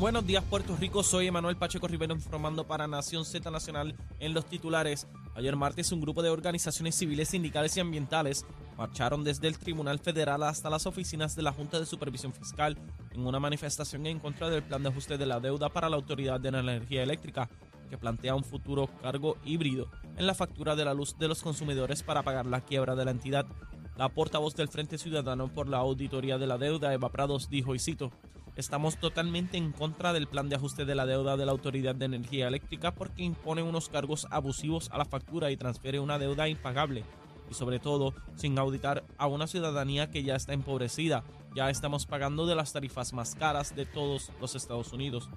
Buenos días Puerto Rico, soy Emanuel Pacheco Rivero informando para Nación Z Nacional en los titulares. Ayer martes un grupo de organizaciones civiles, sindicales y ambientales marcharon desde el Tribunal Federal hasta las oficinas de la Junta de Supervisión Fiscal en una manifestación en contra del plan de ajuste de la deuda para la Autoridad de Energía Eléctrica, que plantea un futuro cargo híbrido en la factura de la luz de los consumidores para pagar la quiebra de la entidad. La portavoz del Frente Ciudadano por la Auditoría de la Deuda, Eva Prados, dijo, y cito, Estamos totalmente en contra del plan de ajuste de la deuda de la Autoridad de Energía Eléctrica porque impone unos cargos abusivos a la factura y transfiere una deuda impagable. Y sobre todo, sin auditar a una ciudadanía que ya está empobrecida. Ya estamos pagando de las tarifas más caras de todos los Estados Unidos.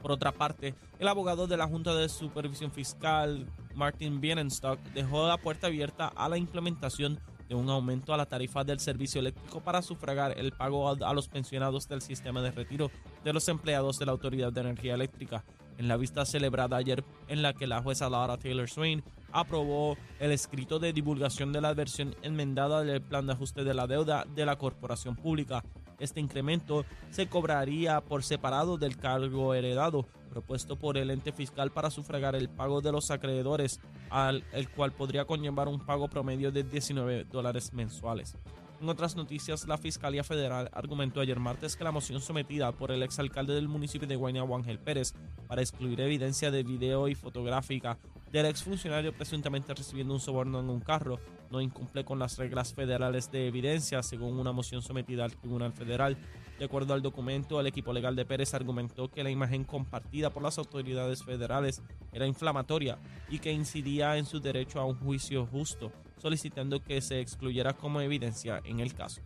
Por otra parte, el abogado de la Junta de Supervisión Fiscal, Martin Bienenstock, dejó la puerta abierta a la implementación un aumento a la tarifa del servicio eléctrico para sufragar el pago a, los pensionados del sistema de retiro de los empleados de la Autoridad de Energía Eléctrica. En la vista celebrada ayer en la que la jueza Laura Taylor Swain aprobó el escrito de divulgación de la versión enmendada del plan de ajuste de la deuda de la corporación pública. Este incremento se cobraría por separado del cargo heredado propuesto por el ente fiscal para sufragar el pago de los acreedores, al el cual podría conllevar un pago promedio de 19 dólares mensuales. En otras noticias, la Fiscalía Federal argumentó ayer martes que la moción sometida por el exalcalde del municipio de Guaynabo, Ángel Pérez, para excluir evidencia de video y fotográfica del exfuncionario presuntamente recibiendo un soborno en un carro no incumple con las reglas federales de evidencia, según una moción sometida al Tribunal Federal. De acuerdo al documento, el equipo legal de Pérez argumentó que la imagen compartida por las autoridades federales era inflamatoria y que incidía en su derecho a un juicio justo, solicitando que se excluyera como evidencia en el caso.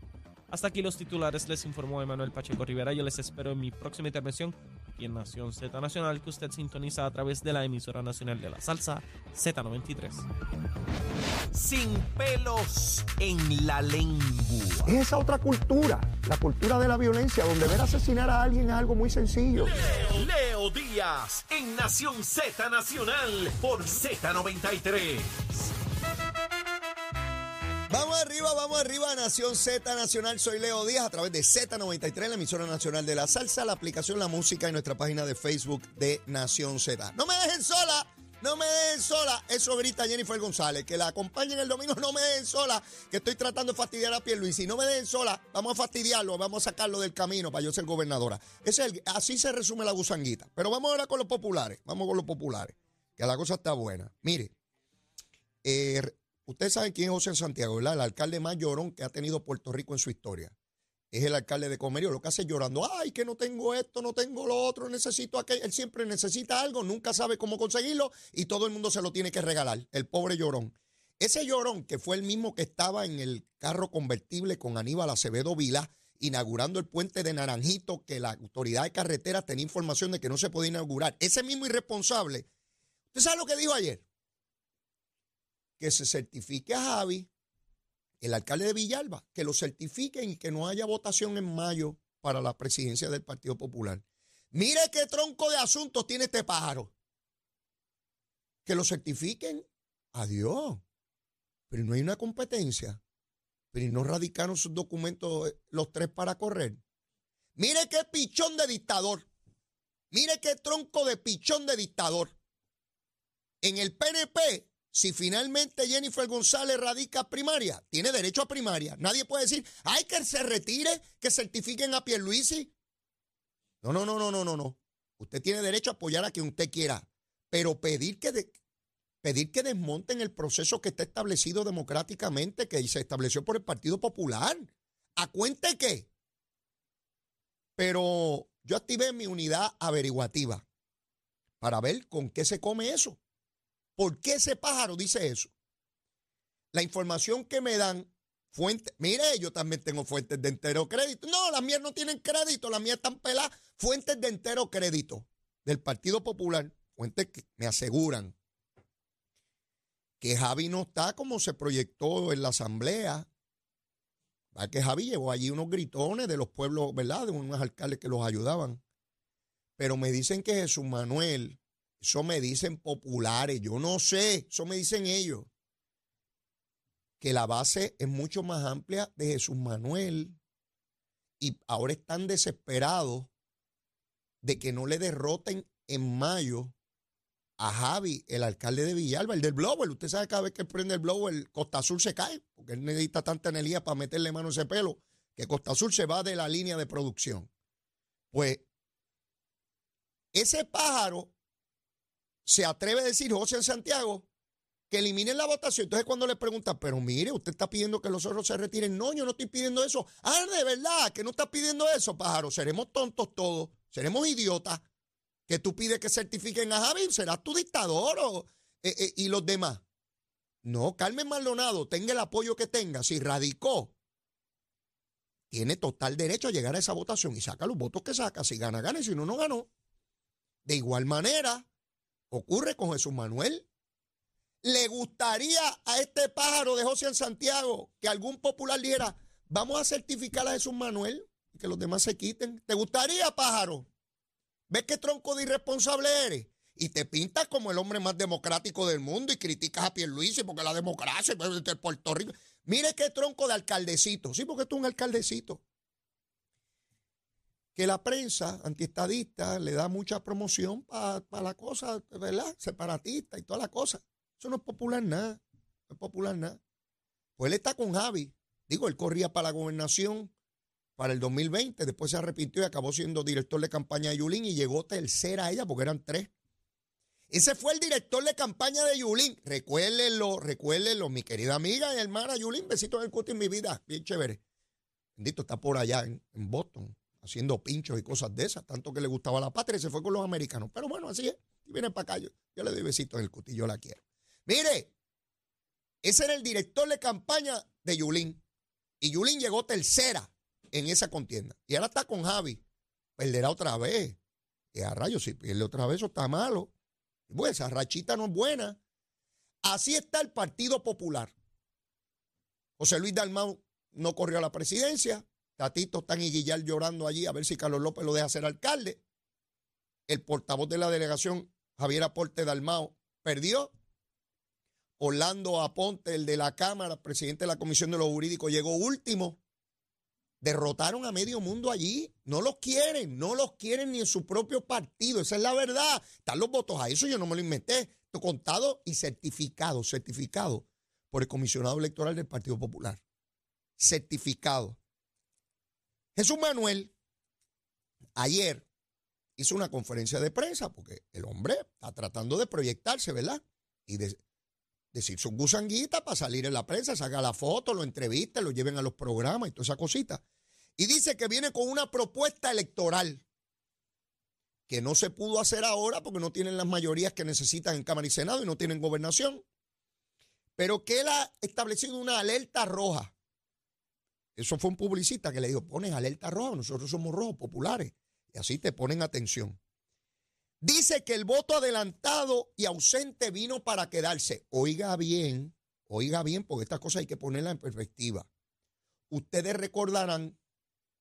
Hasta aquí los titulares, les informó Emanuel Pacheco Rivera. Yo les espero en mi próxima intervención aquí en Nación Z Nacional, que usted sintoniza a través de la emisora nacional de la salsa Z93. Sin pelos en la lengua. Es esa otra cultura, la cultura de la violencia, donde ver asesinar a alguien es algo muy sencillo. Leo, Leo Díaz, en Nación Z Nacional, por Z93. Vamos arriba, vamos arriba, Nación Z Nacional. Soy Leo Díaz a través de Z93, la emisora nacional de la salsa, la aplicación La Música y nuestra página de Facebook de Nación Z. No me dejen sola, no me dejen sola. Eso grita Jennifer González. Que la acompañen el domingo, no me dejen sola. Que estoy tratando de fastidiar a Pierluisi. No me dejen sola. Vamos a fastidiarlo, vamos a sacarlo del camino para yo ser gobernadora. Es así se resume la gusanguita. Pero vamos ahora con los populares. Vamos con los populares. Que la cosa está buena. Mire, eh, Ustedes saben quién es José Santiago, ¿verdad? El alcalde más llorón que ha tenido Puerto Rico en su historia. Es el alcalde de Comerío, lo que hace llorando, ay, que no tengo esto, no tengo lo otro, necesito aquello. Él siempre necesita algo, nunca sabe cómo conseguirlo y todo el mundo se lo tiene que regalar, el pobre llorón. Ese llorón, que fue el mismo que estaba en el carro convertible con Aníbal Acevedo Vila, inaugurando el puente de Naranjito, que la autoridad de carretera tenía información de que no se podía inaugurar. Ese mismo irresponsable, ¿usted sabe lo que dijo ayer? Que se certifique a Javi, el alcalde de Villalba, que lo certifiquen y que no haya votación en mayo para la presidencia del Partido Popular. Mire qué tronco de asuntos tiene este pájaro. Que lo certifiquen. Adiós. Pero no hay una competencia. Pero no radicaron sus documentos eh, los tres para correr. Mire qué pichón de dictador. Mire qué tronco de pichón de dictador. En el PNP si finalmente Jennifer González radica primaria, tiene derecho a primaria. Nadie puede decir, hay que se retire, que certifiquen a Pierluisi. No, no, no, no, no, no, no. Usted tiene derecho a apoyar a quien usted quiera, pero pedir que, pedir que desmonten el proceso que está establecido democráticamente, que se estableció por el Partido Popular. ¿A cuente qué? Pero yo activé mi unidad averiguativa para ver con qué se come eso. ¿Por qué ese pájaro dice eso? La información que me dan fuentes, mire, yo también tengo fuentes de entero crédito. No, las mías no tienen crédito, las mías están peladas. Fuentes de entero crédito del Partido Popular, fuentes que me aseguran que Javi no está como se proyectó en la asamblea Va que Javi llevó allí unos gritones de los pueblos, ¿verdad? De unos alcaldes que los ayudaban. Pero me dicen que Jesús Manuel, eso me dicen populares, yo no sé, eso me dicen ellos, que la base es mucho más amplia de Jesús Manuel y ahora están desesperados de que no le derroten en mayo a Javi, el alcalde de Villalba, el del blower. Usted sabe cada vez que prende el blower, Costa Azul se cae, porque él necesita tanta energía para meterle mano a ese pelo, que Costa Azul se va de la línea de producción. Pues ese pájaro se atreve a decir, José en Santiago, que eliminen la votación. Entonces cuando le preguntan, pero mire, usted está pidiendo que los otros se retiren. No, yo no estoy pidiendo eso. Ah, de verdad, que no está pidiendo eso, pájaro. Seremos tontos todos, seremos idiotas que tú pides que certifiquen a Javi, serás tu dictador o, eh, eh, y los demás. No, Carmen Maldonado, tenga el apoyo que tenga, si radicó, tiene total derecho a llegar a esa votación y saca los votos que saca. Si gana, gana, si no, no ganó. De igual manera, ocurre con Jesús Manuel. ¿Le gustaría a este pájaro de José en Santiago que algún popular dijera, vamos a certificar a Jesús Manuel y que los demás se quiten? ¿Te gustaría, pájaro? ¿Ves qué tronco de irresponsable eres? Y te pintas como el hombre más democrático del mundo y criticas a Pierluisi porque la democracia es de Puerto Rico. Mire qué tronco de alcaldecito. Sí, porque tú es un alcaldecito. Que la prensa antiestadista le da mucha promoción para la cosa, ¿verdad? Separatista y toda la cosa. Eso no es popular nada. No es popular nada. Pues él está con Javi. Digo, él corría para la gobernación para el 2020. Después se arrepintió y acabó siendo director de campaña de Yulín y llegó tercera a ella porque eran tres. Ese fue el director de campaña de Yulín. Recuérdenlo, recuérdenlo, mi querida amiga y hermana Yulín. Besito en el cuto en mi vida. Bien chévere. Bendito, está por allá en, Boston haciendo pinchos y cosas de esas. Tanto que le gustaba la patria y se fue con los americanos. Pero bueno, así es. Y viene para acá. Yo, le doy besitos en el cutillo, la quiero. Mire, ese era el director de campaña de Yulín. Y Yulín llegó tercera en esa contienda. Y ahora está con Javi. Perderá otra vez. Y a rayos, si pierde otra vez, eso está malo. Pues esa rachita no es buena. Así está el Partido Popular. José Luis Dalmau no corrió a la presidencia. Tatito está en Iguillar llorando allí a ver si Carlos López lo deja ser alcalde. El portavoz de la delegación, Javier Aporte Dalmao, perdió. Orlando Aponte, el de la Cámara, presidente de la Comisión de los Jurídicos, llegó último. Derrotaron a medio mundo allí. No los quieren, no los quieren ni en su propio partido. Esa es la verdad. Están los votos a eso, yo no me lo inventé. Esto contado y certificado, certificado por el comisionado electoral del Partido Popular. Certificado. Jesús Manuel ayer hizo una conferencia de prensa porque el hombre está tratando de proyectarse, ¿verdad? Y de decir su gusanguita para salir en la prensa, saca la foto, lo entrevista, lo lleven a los programas y toda esa cosita. Y dice que viene con una propuesta electoral que no se pudo hacer ahora porque no tienen las mayorías que necesitan en Cámara y Senado y no tienen gobernación, pero que él ha establecido una alerta roja. Eso fue un publicista que le dijo, pones alerta roja, nosotros somos rojos populares, y así te ponen atención. Dice que el voto adelantado y ausente vino para quedarse. Oiga bien, oiga bien, porque esta cosa hay que ponerla en perspectiva. Ustedes recordarán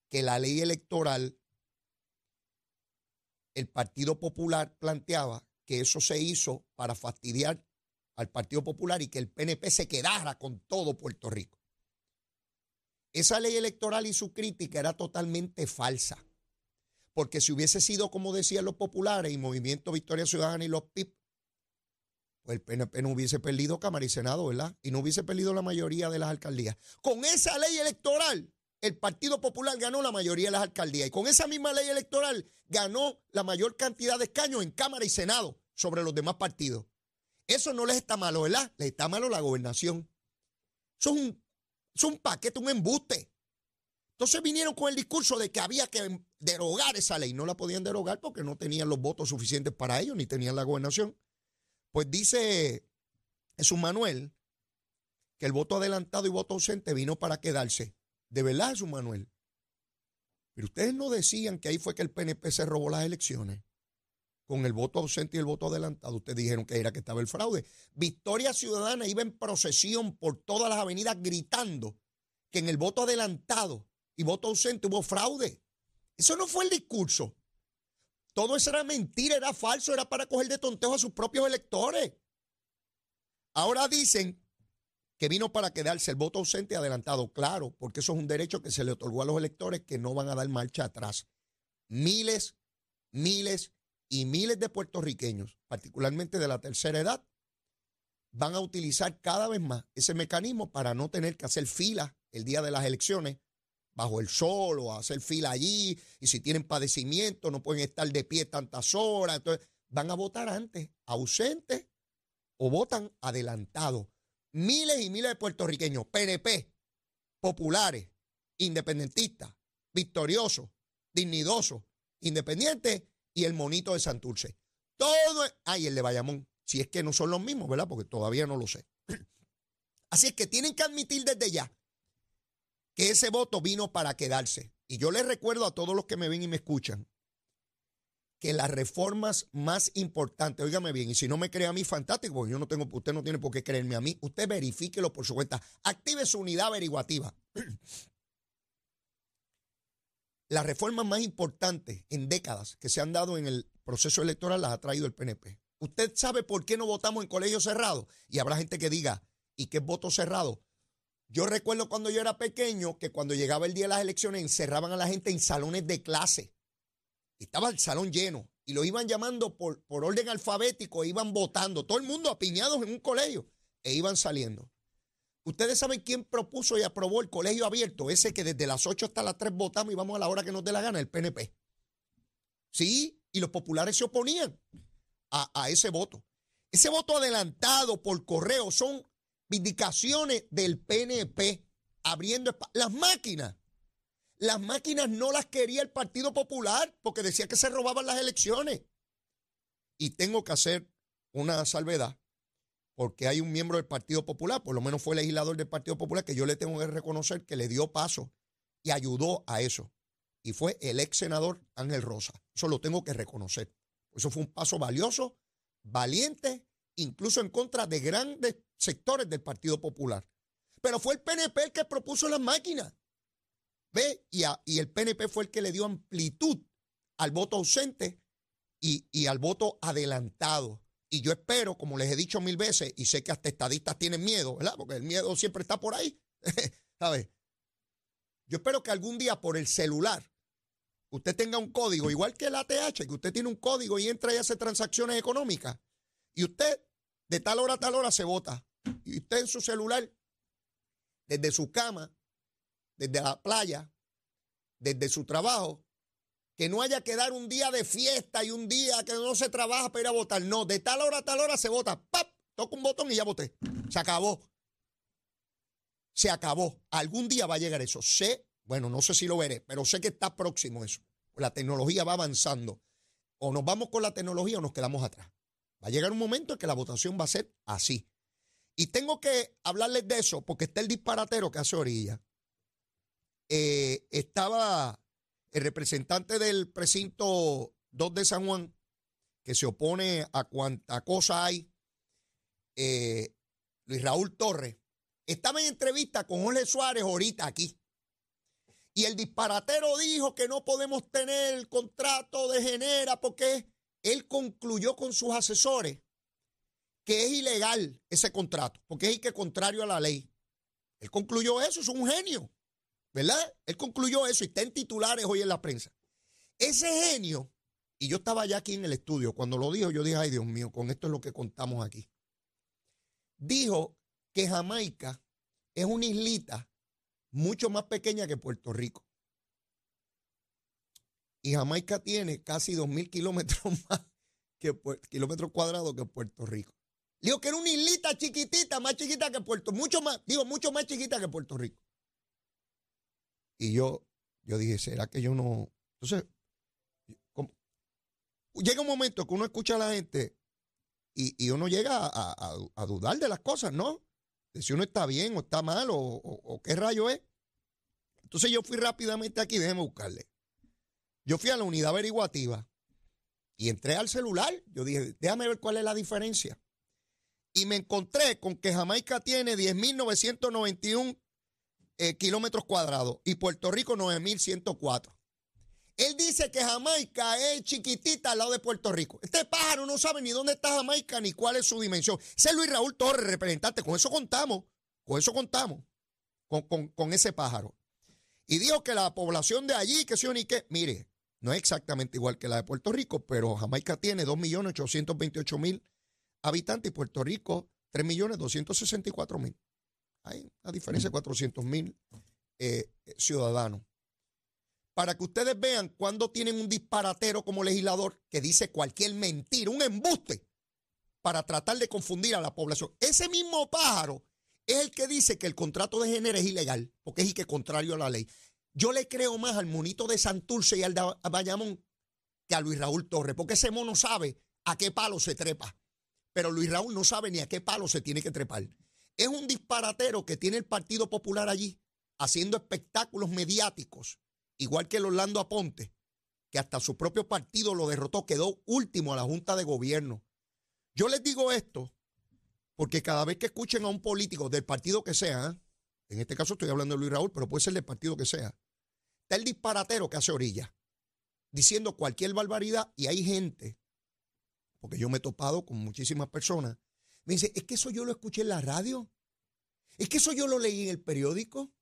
que la ley electoral, el Partido Popular planteaba que eso se hizo para fastidiar al Partido Popular y que el PNP se quedara con todo Puerto Rico. Esa ley electoral y su crítica era totalmente falsa porque si hubiese sido como decían los populares y Movimiento Victoria Ciudadana y los PIP, pues el PNP no hubiese perdido Cámara y Senado, ¿verdad? Y no hubiese perdido la mayoría de las alcaldías. Con esa ley electoral, el Partido Popular ganó la mayoría de las alcaldías. Y con esa misma ley electoral ganó la mayor cantidad de escaños en Cámara y Senado sobre los demás partidos. Eso no les está malo, ¿verdad? Les está malo la gobernación. Eso es un, es un paquete, un embuste. Entonces vinieron con el discurso de que había que derogar esa ley. No la podían derogar porque no tenían los votos suficientes para ello, ni tenían la gobernación. Pues dice Jesús Manuel que el voto adelantado y voto ausente vino para quedarse. De verdad, Jesús Manuel. Pero ustedes no decían que ahí fue que el PNP se robó las elecciones. Con el voto ausente y el voto adelantado. Ustedes dijeron que era que estaba el fraude. Victoria Ciudadana iba en procesión por todas las avenidas gritando que en el voto adelantado y voto ausente hubo fraude. Eso no fue el discurso. Todo eso era mentira, era falso, era para coger de tontejo a sus propios electores. Ahora dicen que vino para quedarse el voto ausente adelantado, claro, porque eso es un derecho que se le otorgó a los electores que no van a dar marcha atrás. Miles, miles y miles de puertorriqueños, particularmente de la tercera edad, van a utilizar cada vez más ese mecanismo para no tener que hacer fila el día de las elecciones bajo el sol o hacer fila allí, y si tienen padecimiento no pueden estar de pie tantas horas, entonces van a votar antes, ausentes o votan adelantado. Miles y miles de puertorriqueños, PNP, populares, independentistas, victoriosos, dignidosos, independientes y el monito de Santurce. Todo, ay, el de Bayamón, si es que no son los mismos, ¿verdad? Porque todavía no lo sé. Así es que tienen que admitir desde ya que ese voto vino para quedarse. Y yo les recuerdo a todos los que me ven y me escuchan que las reformas más importantes, óigame bien, y si no me cree a mí, fantástico, porque yo no tengo, usted no tiene por qué creerme a mí, usted verifíquelo por su cuenta, active su unidad averiguativa. Las reformas más importantes en décadas que se han dado en el proceso electoral las ha traído el PNP. ¿Usted sabe por qué no votamos en colegio cerrado? Y habrá gente que diga, ¿y qué es voto cerrado? Yo recuerdo cuando yo era pequeño que cuando llegaba el día de las elecciones encerraban a la gente en salones de clase. Estaba el salón lleno y lo iban llamando por, por orden alfabético e iban votando. Todo el mundo apiñados en un colegio e iban saliendo. Ustedes saben quién propuso y aprobó el colegio abierto, ese que desde las 8 hasta las 3 votamos y vamos a la hora que nos dé la gana, el PNP. Sí, y los populares se oponían a, a ese voto. Ese voto adelantado por correo son vindicaciones del PNP abriendo las máquinas. Las máquinas no las quería el Partido Popular porque decía que se robaban las elecciones. Y tengo que hacer una salvedad porque hay un miembro del Partido Popular, por lo menos fue legislador del Partido Popular, que yo le tengo que reconocer que le dio paso y ayudó a eso. Y fue el ex senador Ángel Rosa. Eso lo tengo que reconocer. Eso fue un paso valioso, valiente, incluso en contra de grandes sectores del Partido Popular. Pero fue el PNP el que propuso las máquinas. ¿Ve? Y, el PNP fue el que le dio amplitud al voto ausente y al voto adelantado. Y yo espero, como les he dicho mil veces, y sé que hasta estadistas tienen miedo, ¿verdad? Porque el miedo siempre está por ahí. ¿Sabes? Yo espero que algún día por el celular usted tenga un código, igual que el ATH, que usted tiene un código y entra y hace transacciones económicas. Y usted de tal hora a tal hora se vota. Y usted en su celular, desde su cama, desde la playa, desde su trabajo, que no haya que dar un día de fiesta y un día que no se trabaja para ir a votar. No, de tal hora a tal hora se vota. ¡Pap! Toca un botón y ya voté. Se acabó. Se acabó. Algún día va a llegar eso. Sé, bueno, no sé si lo veré, pero sé que está próximo eso. La tecnología va avanzando. O nos vamos con la tecnología o nos quedamos atrás. Va a llegar un momento en que la votación va a ser así. Y tengo que hablarles de eso porque está el disparatero que hace orilla. Eh, estaba el representante del precinto 2 de San Juan, que se opone a cuanta cosa hay, eh, Luis Raúl Torres, estaba en entrevista con Jorge Suárez ahorita aquí. Y el disparatero dijo que no podemos tener el contrato de genera porque él concluyó con sus asesores que es ilegal ese contrato, porque es que contrario a la ley. Él concluyó eso, es un genio, ¿verdad? Él concluyó eso y está en titulares hoy en la prensa. Ese genio, y yo estaba ya aquí en el estudio, cuando lo dijo, yo dije, ay Dios mío, con esto es lo que contamos aquí. Dijo que Jamaica es una islita mucho más pequeña que Puerto Rico. Y Jamaica tiene casi 2.000 kilómetros más que kilómetros cuadrados que Puerto Rico. Digo que era una islita chiquitita, más chiquita que Puerto, mucho más, digo, mucho más chiquita que Puerto Rico. Y yo, yo dije, ¿será que yo no? Entonces, llega un momento que uno escucha a la gente y, uno llega a, dudar de las cosas, ¿no? De si uno está bien o está mal o, o qué rayo es. Entonces yo fui rápidamente aquí, déjeme buscarle. Yo fui a la unidad averiguativa y entré al celular. Yo dije, déjame ver cuál es la diferencia. Y me encontré con que Jamaica tiene 10.991 eh, kilómetros cuadrados y Puerto Rico 9.104. Él dice que Jamaica es chiquitita al lado de Puerto Rico. Este pájaro no sabe ni dónde está Jamaica ni cuál es su dimensión. Ese es Luis Raúl Torres, representante. Con eso contamos. Con eso contamos. Con, con ese pájaro. Y dijo que la población de allí, que sí o ni qué, mire, no es exactamente igual que la de Puerto Rico, pero Jamaica tiene 2.828.000 habitantes y Puerto Rico 3.264.000. Hay una diferencia de 400.000 eh, ciudadanos para que ustedes vean cuando tienen un disparatero como legislador que dice cualquier mentira, un embuste, para tratar de confundir a la población. Ese mismo pájaro es el que dice que el contrato de género es ilegal, porque es y que contrario a la ley. Yo le creo más al monito de Santurce y al de Bayamón que a Luis Raúl Torres, porque ese mono sabe a qué palo se trepa, pero Luis Raúl no sabe ni a qué palo se tiene que trepar. Es un disparatero que tiene el Partido Popular allí, haciendo espectáculos mediáticos igual que el Orlando Aponte, que hasta su propio partido lo derrotó, quedó último a la Junta de Gobierno. Yo les digo esto porque cada vez que escuchen a un político del partido que sea, en este caso estoy hablando de Luis Raúl, pero puede ser del partido que sea, está el disparatero que hace orilla, diciendo cualquier barbaridad y hay gente, porque yo me he topado con muchísimas personas, me dice, es que eso yo lo escuché en la radio, es que eso yo lo leí en el periódico,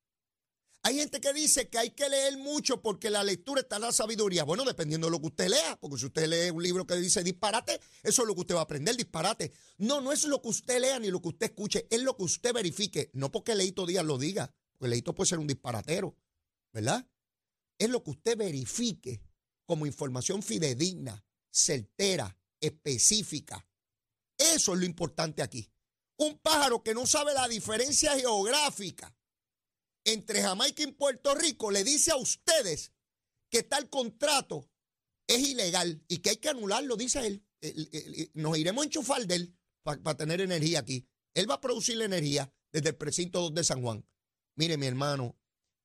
hay gente que dice que hay que leer mucho porque la lectura está en la sabiduría. Bueno, dependiendo de lo que usted lea, porque si usted lee un libro que dice disparate, eso es lo que usted va a aprender, disparate. No, no es lo que usted lea ni lo que usted escuche, es lo que usted verifique. No porque Leito Díaz lo diga, porque Leito puede ser un disparatero, ¿verdad? Es lo que usted verifique como información fidedigna, certera, específica. Eso es lo importante aquí. Un pájaro que no sabe la diferencia geográfica entre Jamaica y Puerto Rico le dice a ustedes que tal contrato es ilegal y que hay que anularlo, dice él. Nos iremos a enchufar de él para tener energía aquí. Él va a producir la energía desde el precinto 2 de San Juan. Mire, mi hermano,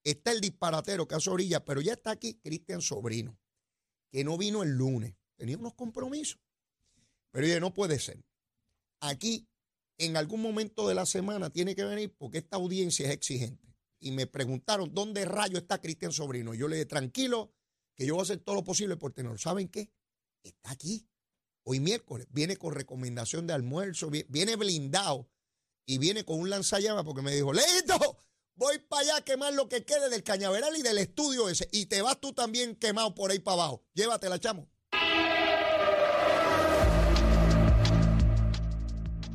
está el disparatero que hace orilla, pero ya está aquí Cristian Sobrino, que no vino el lunes. Tenía unos compromisos. Pero oye, no puede ser. Aquí, en algún momento de la semana, tiene que venir porque esta audiencia es exigente y me preguntaron dónde rayo está Cristian Sobrino. Yo le dije, tranquilo, que yo voy a hacer todo lo posible por tenerlo. ¿Saben qué? Está aquí. Hoy miércoles viene con recomendación de almuerzo, viene blindado y viene con un lanzallamas porque me dijo, listo, voy para allá a quemar lo que quede del cañaveral y del estudio ese. Y te vas tú también quemado por ahí para abajo. Llévatela, chamo.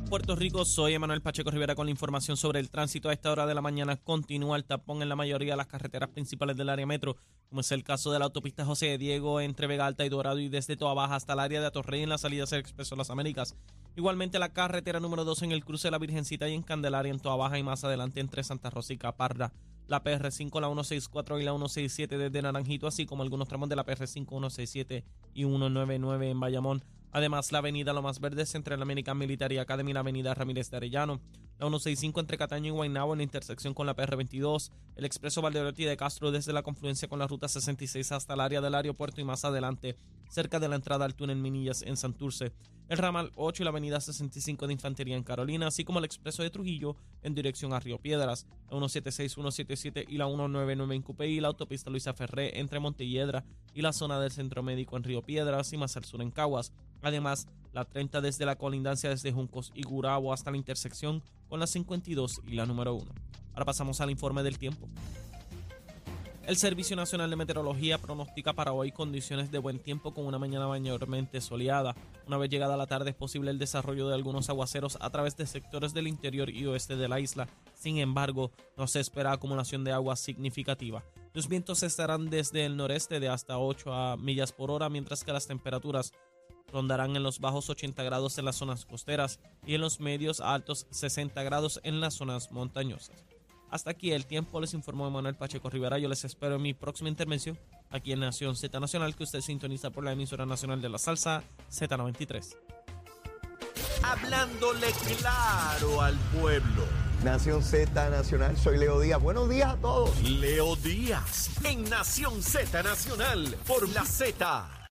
Puerto Rico, soy Emanuel Pacheco Rivera con la información sobre el tránsito. A esta hora de la mañana continúa el tapón en la mayoría de las carreteras principales del área metro, como es el caso de la autopista José Diego entre Vega Alta y Dorado y desde Toa Baja hasta el área de Atorrey en la salida hacia el Expreso Las Américas. Igualmente la carretera número 2 en el cruce de la Virgencita y en Candelaria en Toa Baja y más adelante entre Santa Rosa y Caparra. La PR5, la 164 y la 167 desde Naranjito, así como algunos tramos de la PR5, 167 y 199 en Bayamón Además, la avenida Lomas Verdes entre la American Military Academy y la avenida Ramírez de Arellano. La 165 entre Cataño y Guaynabo en la intersección con la PR22. El expreso Valderotti de Castro desde la confluencia con la ruta 66 hasta el área del aeropuerto y más adelante, cerca de la entrada al túnel Minillas en Santurce el ramal 8 y la avenida 65 de Infantería en Carolina, así como el expreso de Trujillo en dirección a Río Piedras, la 176, 177 y la 199 en Cupey y la autopista Luisa Ferré entre Montelledra y la zona del Centro Médico en Río Piedras y más al sur en Caguas. Además, la 30 desde la colindancia desde Juncos y Gurabo hasta la intersección con la 52 y la número 1. Ahora pasamos al informe del tiempo. El Servicio Nacional de Meteorología pronostica para hoy condiciones de buen tiempo con una mañana mayormente soleada. Una vez llegada la tarde es posible el desarrollo de algunos aguaceros a través de sectores del interior y oeste de la isla. Sin embargo, no se espera acumulación de agua significativa. Los vientos estarán desde el noreste de hasta 8 a millas por hora, mientras que las temperaturas rondarán en los bajos 80 grados en las zonas costeras y en los medios a altos 60 grados en las zonas montañosas. Hasta aquí el tiempo, les informó Manuel Pacheco Rivera. Yo les espero en mi próxima intervención aquí en Nación Z Nacional, que usted sintoniza por la emisora nacional de la salsa Z93. Hablándole claro al pueblo. Nación Z Nacional, soy Leo Díaz. Buenos días a todos. Leo Díaz, en Nación Z Nacional, por la Z.